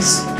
Christ.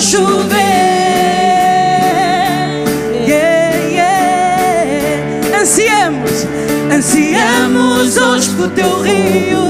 chover. Yeah, yeah. Ansiamos, ansiamos hoje pro teu rio.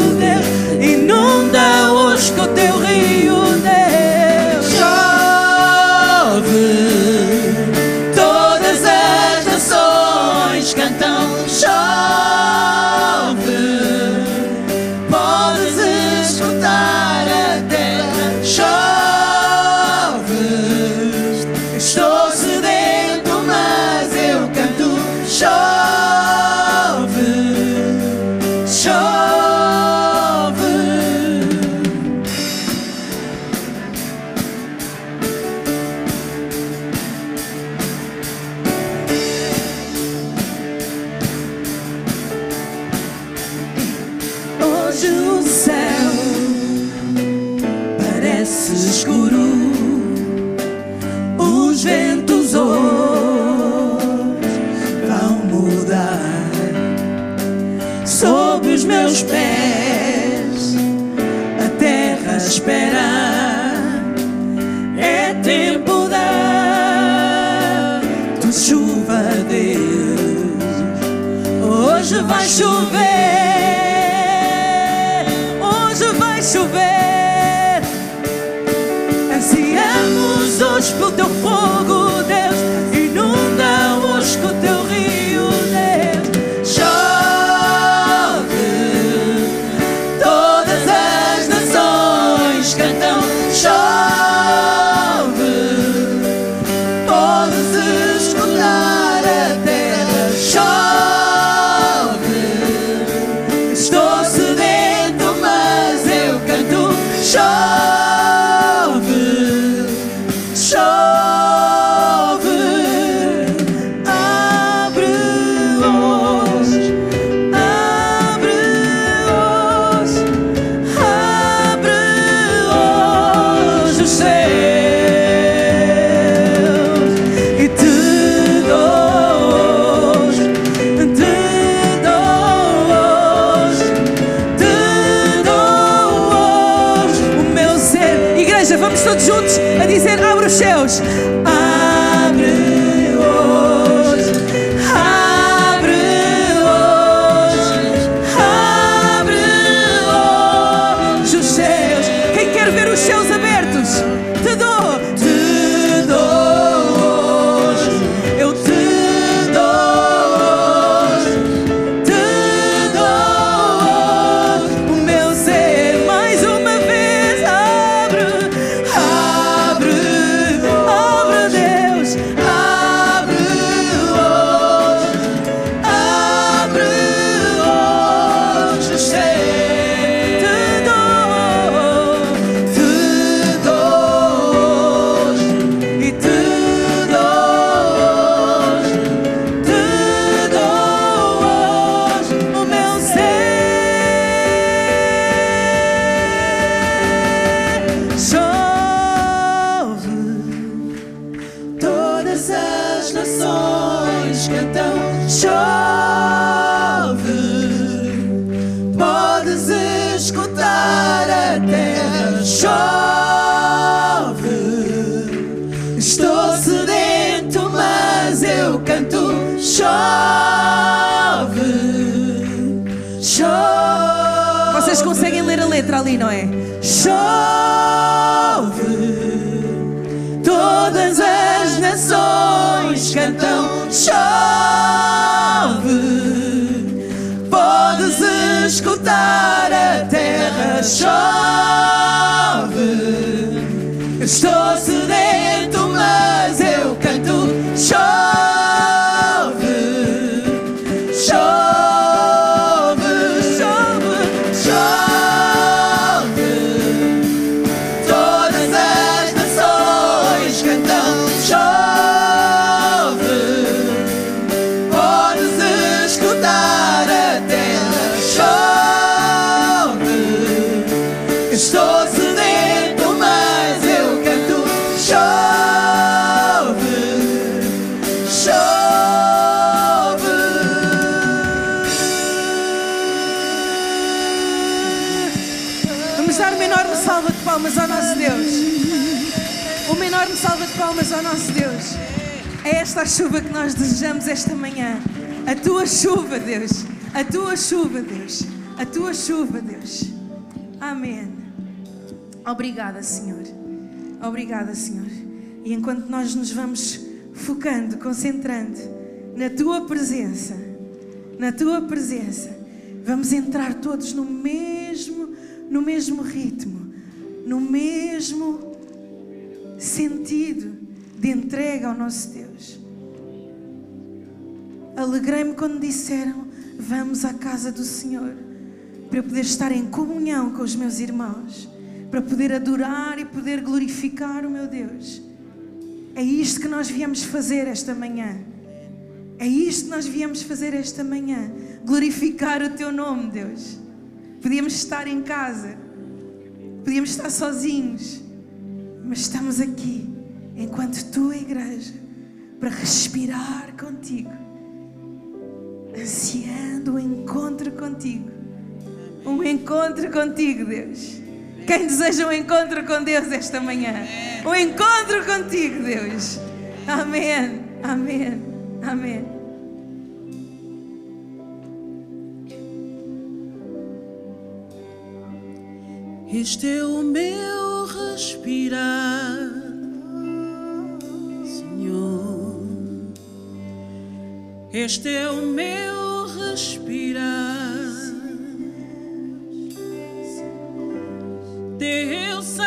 A chuva que nós desejamos esta manhã. A tua chuva, Deus. A tua chuva, Deus. A tua chuva, Deus. Amém. Obrigada, Senhor. Obrigada, Senhor. E enquanto nós nos vamos focando, concentrando na tua presença, na tua presença, vamos entrar todos no mesmo, no mesmo ritmo, no mesmo sentido de entrega ao nosso Deus. Alegrei-me quando disseram: Vamos à casa do Senhor, para eu poder estar em comunhão com os meus irmãos, para poder adorar e poder glorificar o meu Deus. É isto que nós viemos fazer esta manhã. É isto que nós viemos fazer esta manhã. Glorificar o teu nome, Deus. Podíamos estar em casa, podíamos estar sozinhos, mas estamos aqui enquanto tua igreja para respirar contigo, ansiando o encontro contigo. Um encontro contigo, Deus. Quem deseja um encontro com Deus esta manhã? Um encontro contigo, Deus. Amém. Amém. Amém. Este é o meu respirar, Este é o meu respirar. Deus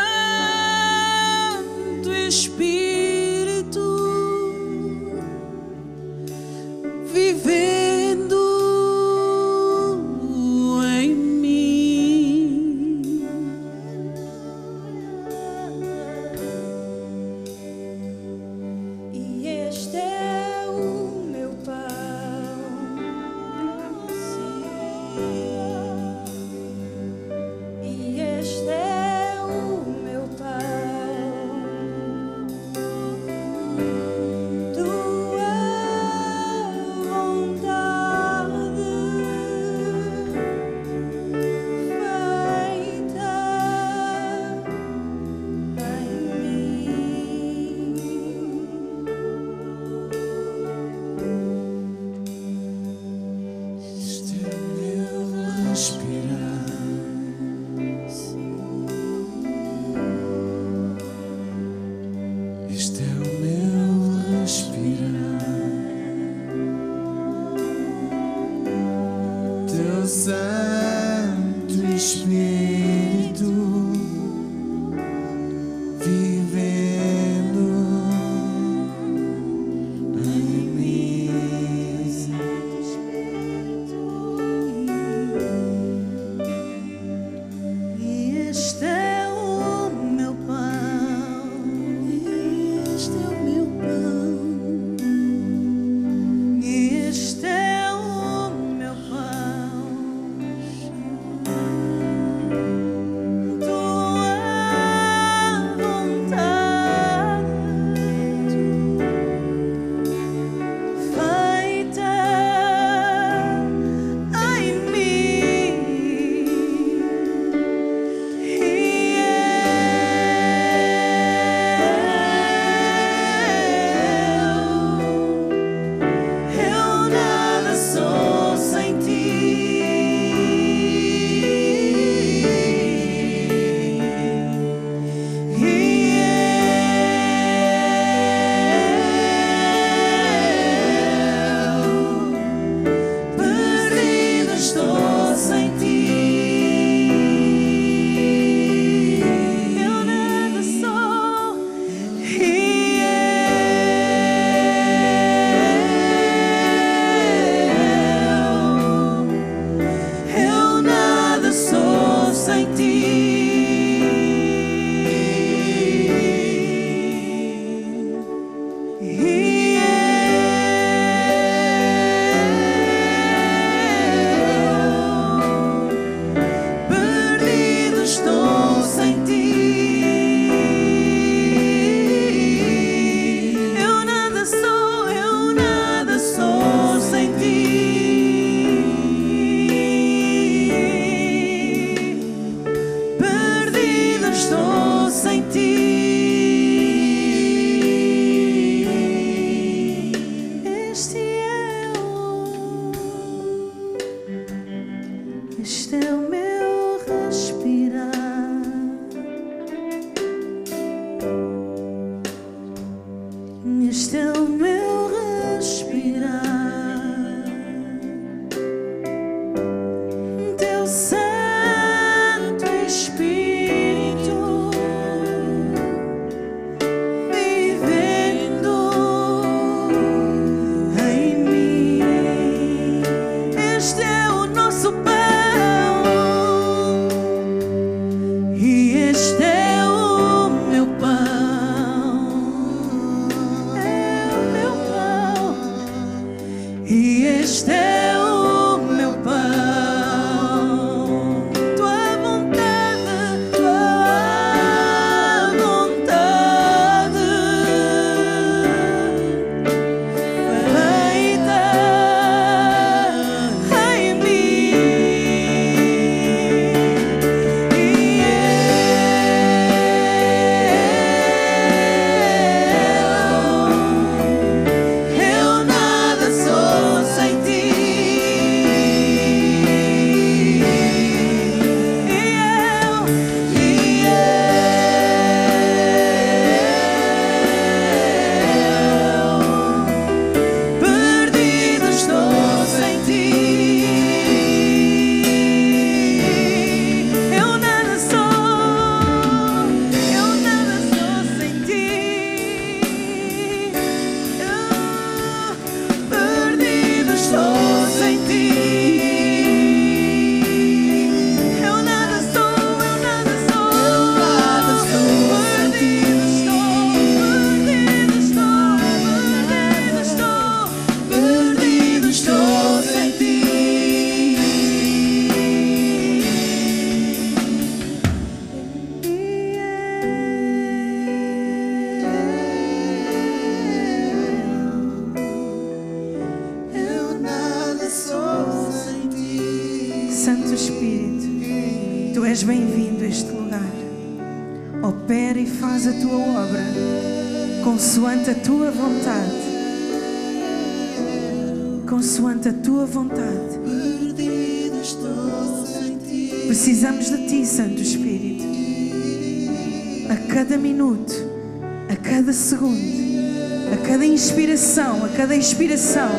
respiração, a cada inspiração.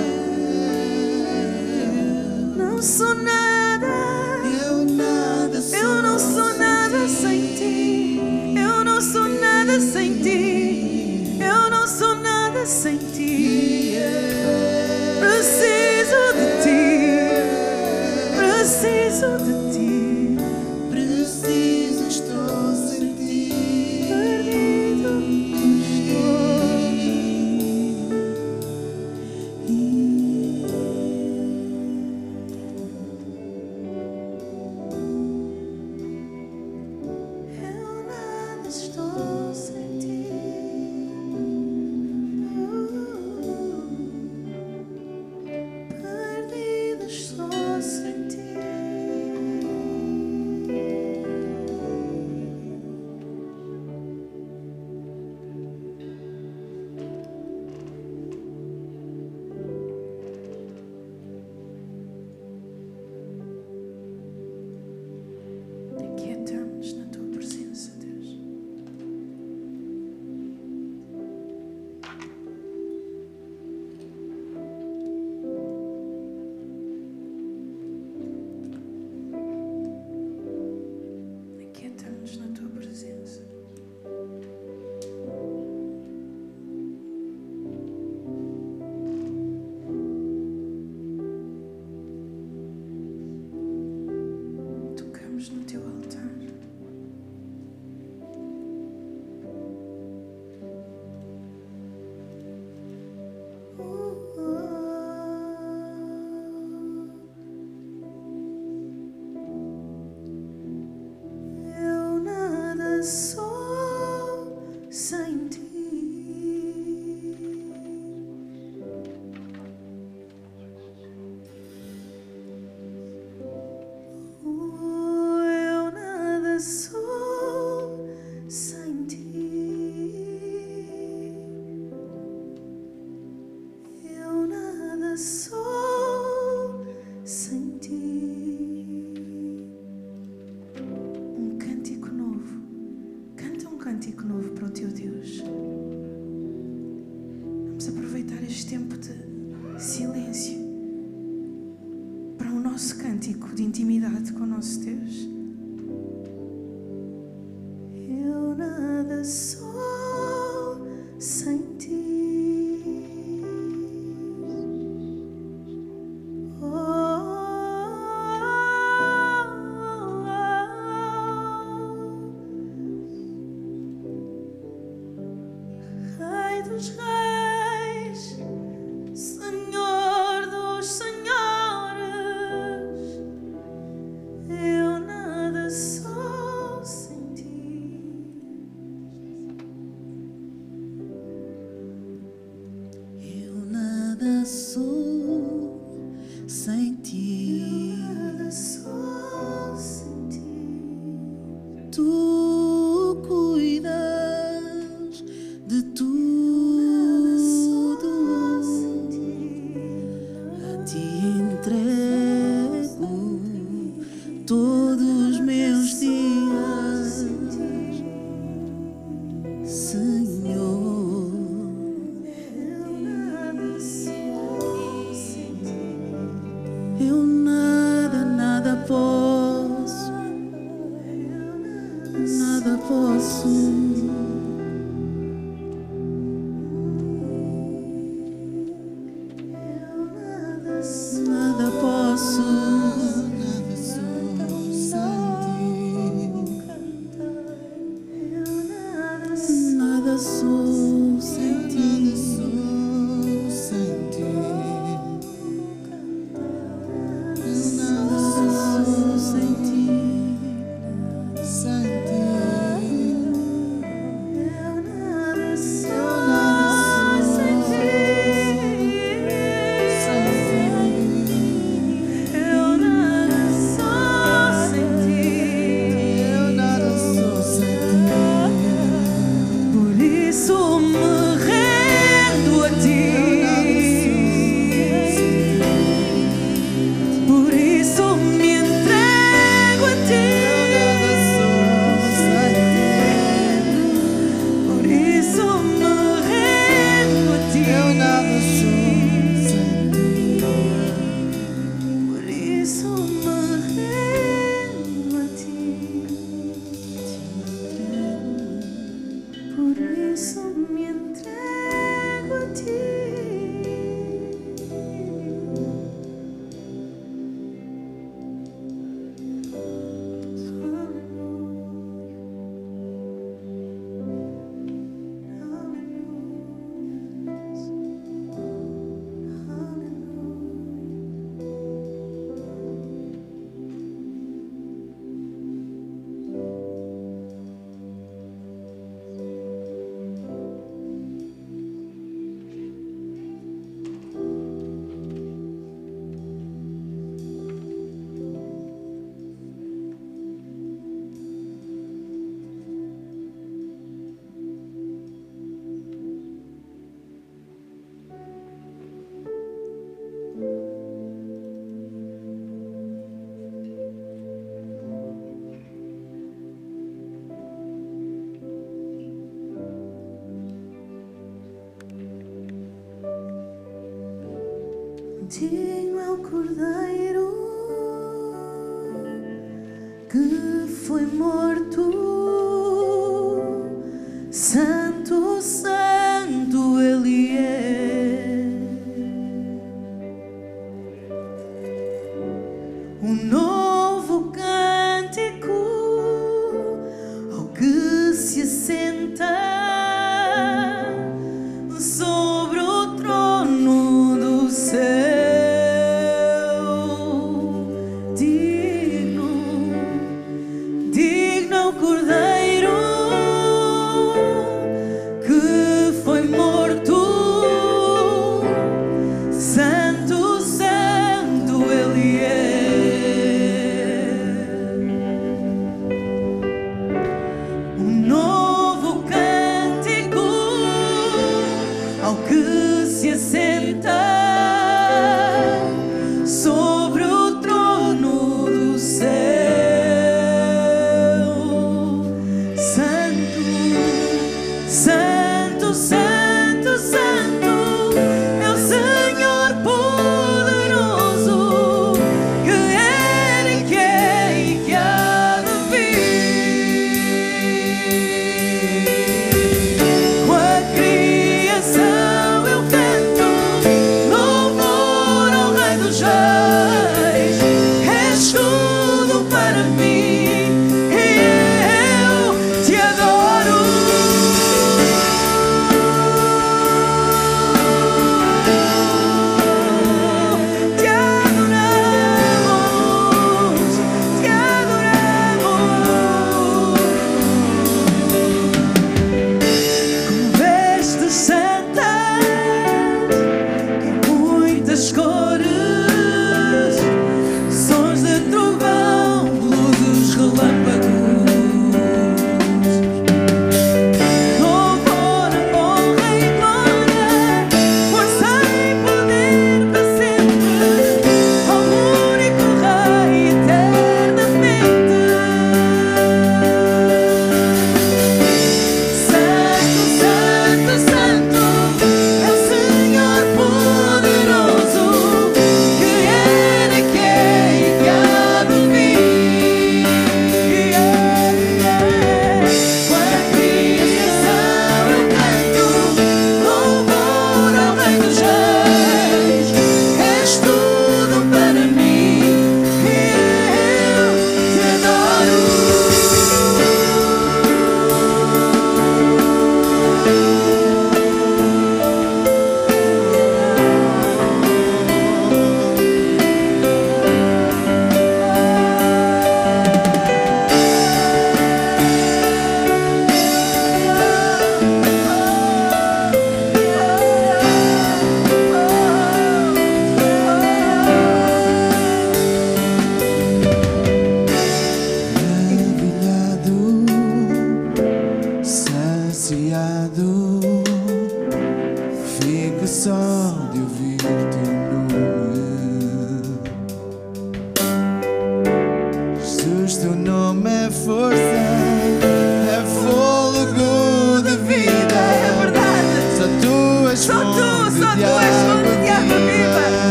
Não sou nada, eu nada sou, eu não sou nada sem ti. Eu não sou nada sem ti. Eu não sou nada sem ti. Preciso de ti. Preciso de ti. Digno é o cordeiro que foi morto,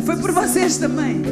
foi por vocês também.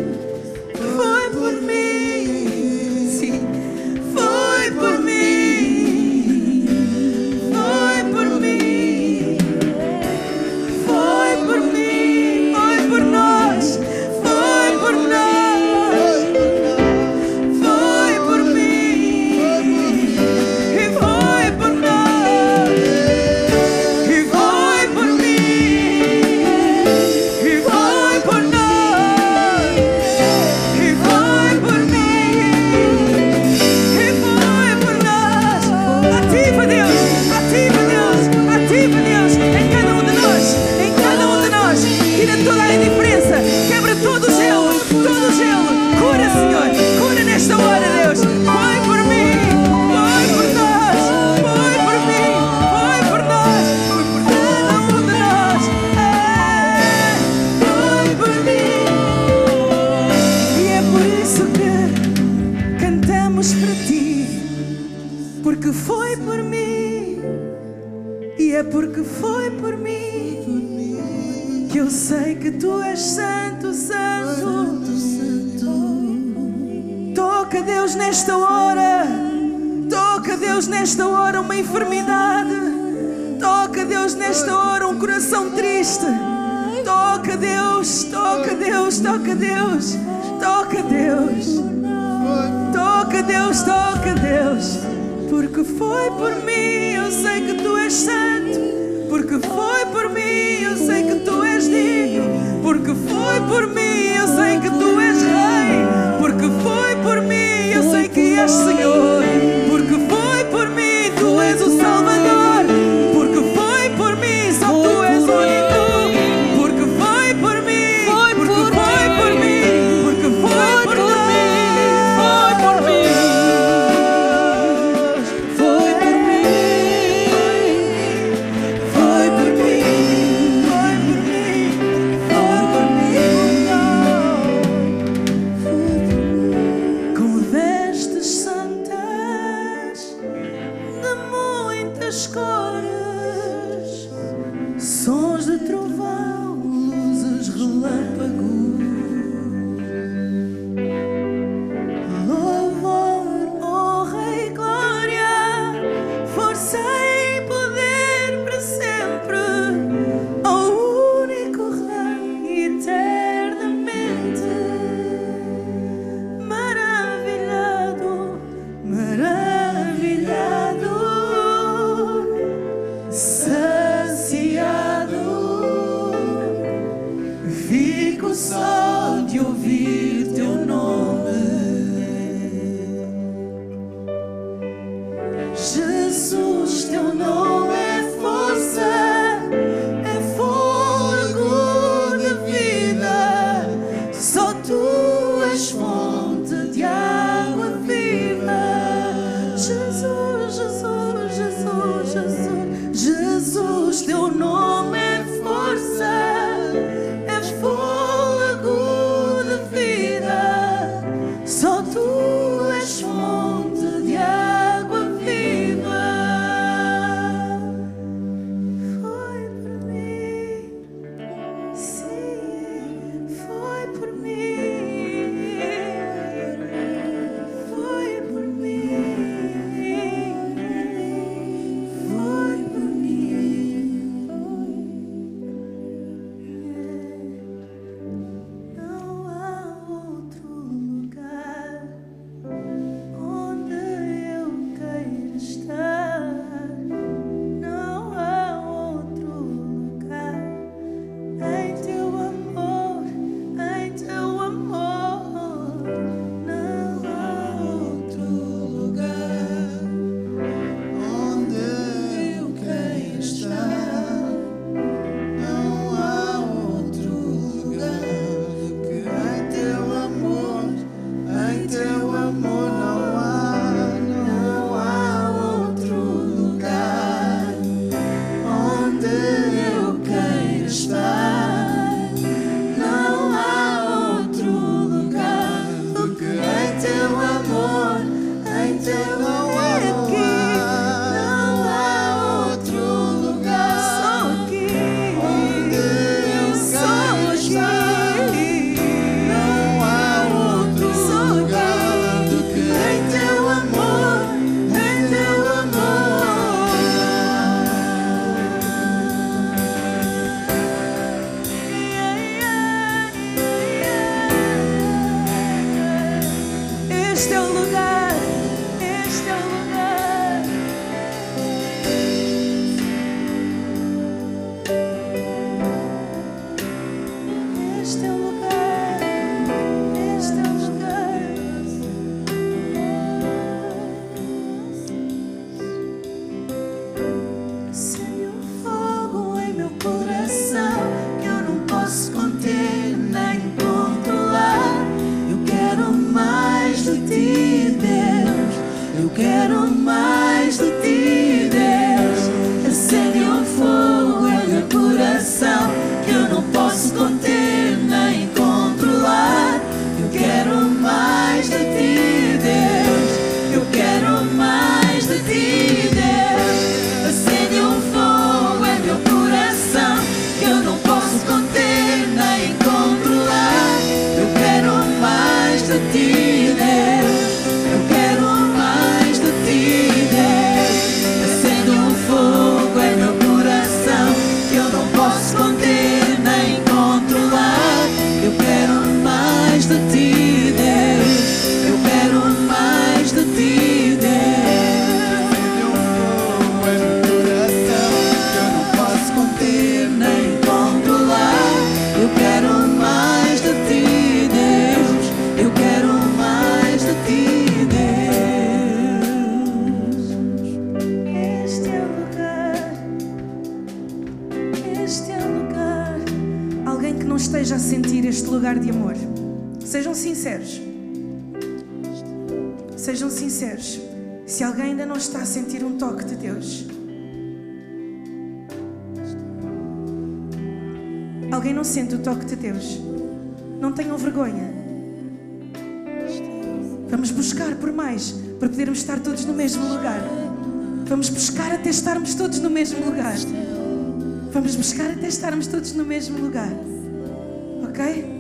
Toca, Deus, nesta hora. Toca, Deus, nesta hora uma enfermidade. Toca, Deus, nesta hora um coração triste. Toca, Deus, toca, Deus, toca, Deus. Toca, Deus. Toca, Deus, toca, Deus. Porque foi por mim, eu sei que tu és santo. Porque foi por mim, eu sei que tu és digno. Porque foi por mim, eu sei que tu és por mim, eu sei que és Senhor. Sejam sinceros. Se alguém ainda não está a sentir um toque de Deus, alguém não sente o toque de Deus, não tenham vergonha. Vamos buscar por mais, para podermos estar todos no mesmo lugar. Vamos buscar até estarmos todos no mesmo lugar. Vamos buscar até estarmos todos no mesmo lugar. Ok?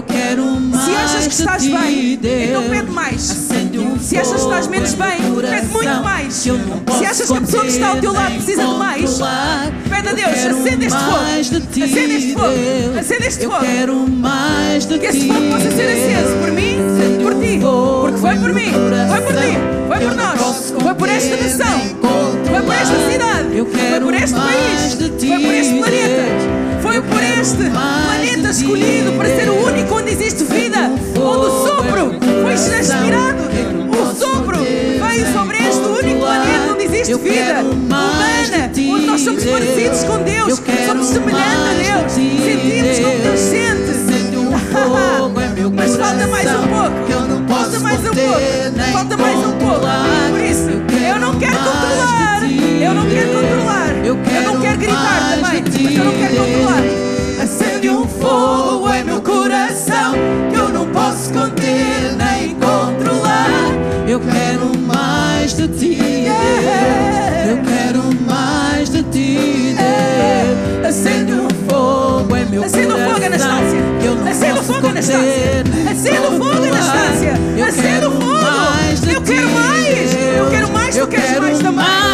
Eu quero mais Se achas que estás bem, então pede mais. Um Se achas que estás menos bem, pede muito mais. eu Se achas que a pessoa que está ao teu lado precisa de mais, pede a Eu Deus, acende este fogo. ti, Acende este fogo. Acende este eu fogo. quero mais de Que ti. esse fogo possa ser aceso por mim, por ti. Porque foi por mim, foi por ti, foi Eu por nós, foi por esta nação, foi por esta cidade, Eu foi por este país, foi por este planeta. Foi por este planeta escolhido para ser o único onde existe vida, onde o sopro foi não o sopro veio sobre este único planeta onde existe vida humana, onde nós somos parecidos com Deus, somos semelhantes a Deus, ti, sentimos como Deus sente. Meu Mas falta mais um pouco. Falta mais um pouco. Falta mais um pouco. Por isso, eu não quero controlar. Eu não quero controlar. Eu Eu não quero gritar mais também, de mas eu não quero controlar. Acende um fogo em meu coração que eu não posso conter nem controlar. Eu quero mais de ti, Deus. Eu quero mais de ti, Deus. Acende um fogo em meu Acende coração. fogo, Anastácia. que eu não Acende posso fogo, conter nem Acende fogo. Anastácia. Eu Acende quero o fogo. mais Eu quero mais. Eu quero mais, Eu quero mais também.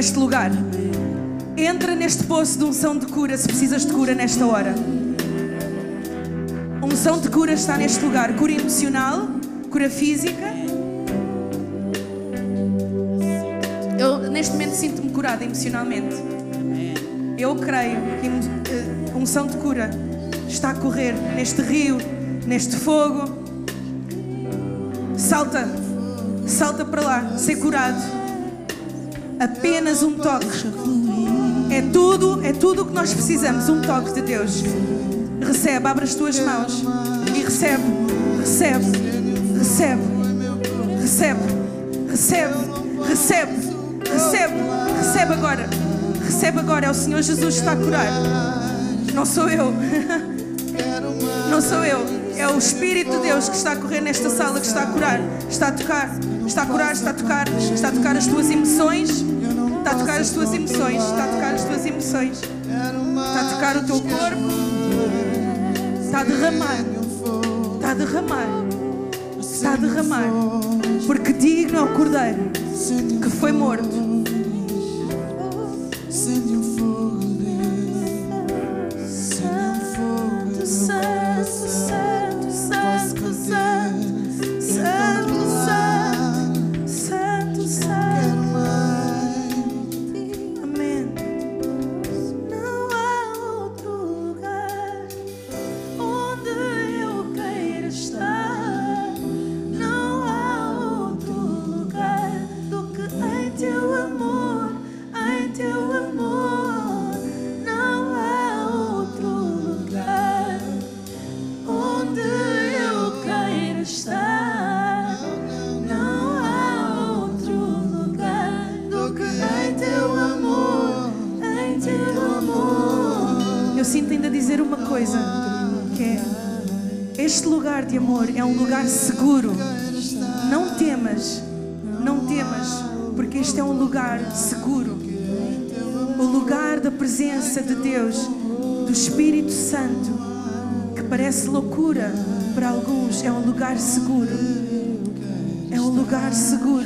Neste lugar. Entra neste poço de unção de cura se precisas de cura nesta hora. Unção de cura está neste lugar. Cura emocional, cura física. Eu neste momento sinto-me curada emocionalmente. Eu creio que a unção de cura está a correr neste rio, neste fogo. Salta, salta para lá, ser curado. Apenas um toque. É tudo, é tudo o que nós precisamos, um toque de Deus. Recebe, abre as tuas mãos e recebe, recebe, recebe, recebe, recebe, recebe, recebe, recebe agora. Recebe agora, é o Senhor Jesus que está a curar. Não sou eu. Não sou eu. É o Espírito de Deus que está a correr nesta sala, que está a curar, está a tocar, está a curar, está a tocar, está a tocar as tuas emoções, está a tocar as tuas emoções, está a tocar as tuas emoções, está a tocar o teu corpo, está a derramar, está a derramar, está a derramar, porque digno é o Cordeiro que foi morto. Loucura para alguns, é um lugar seguro. É um lugar seguro.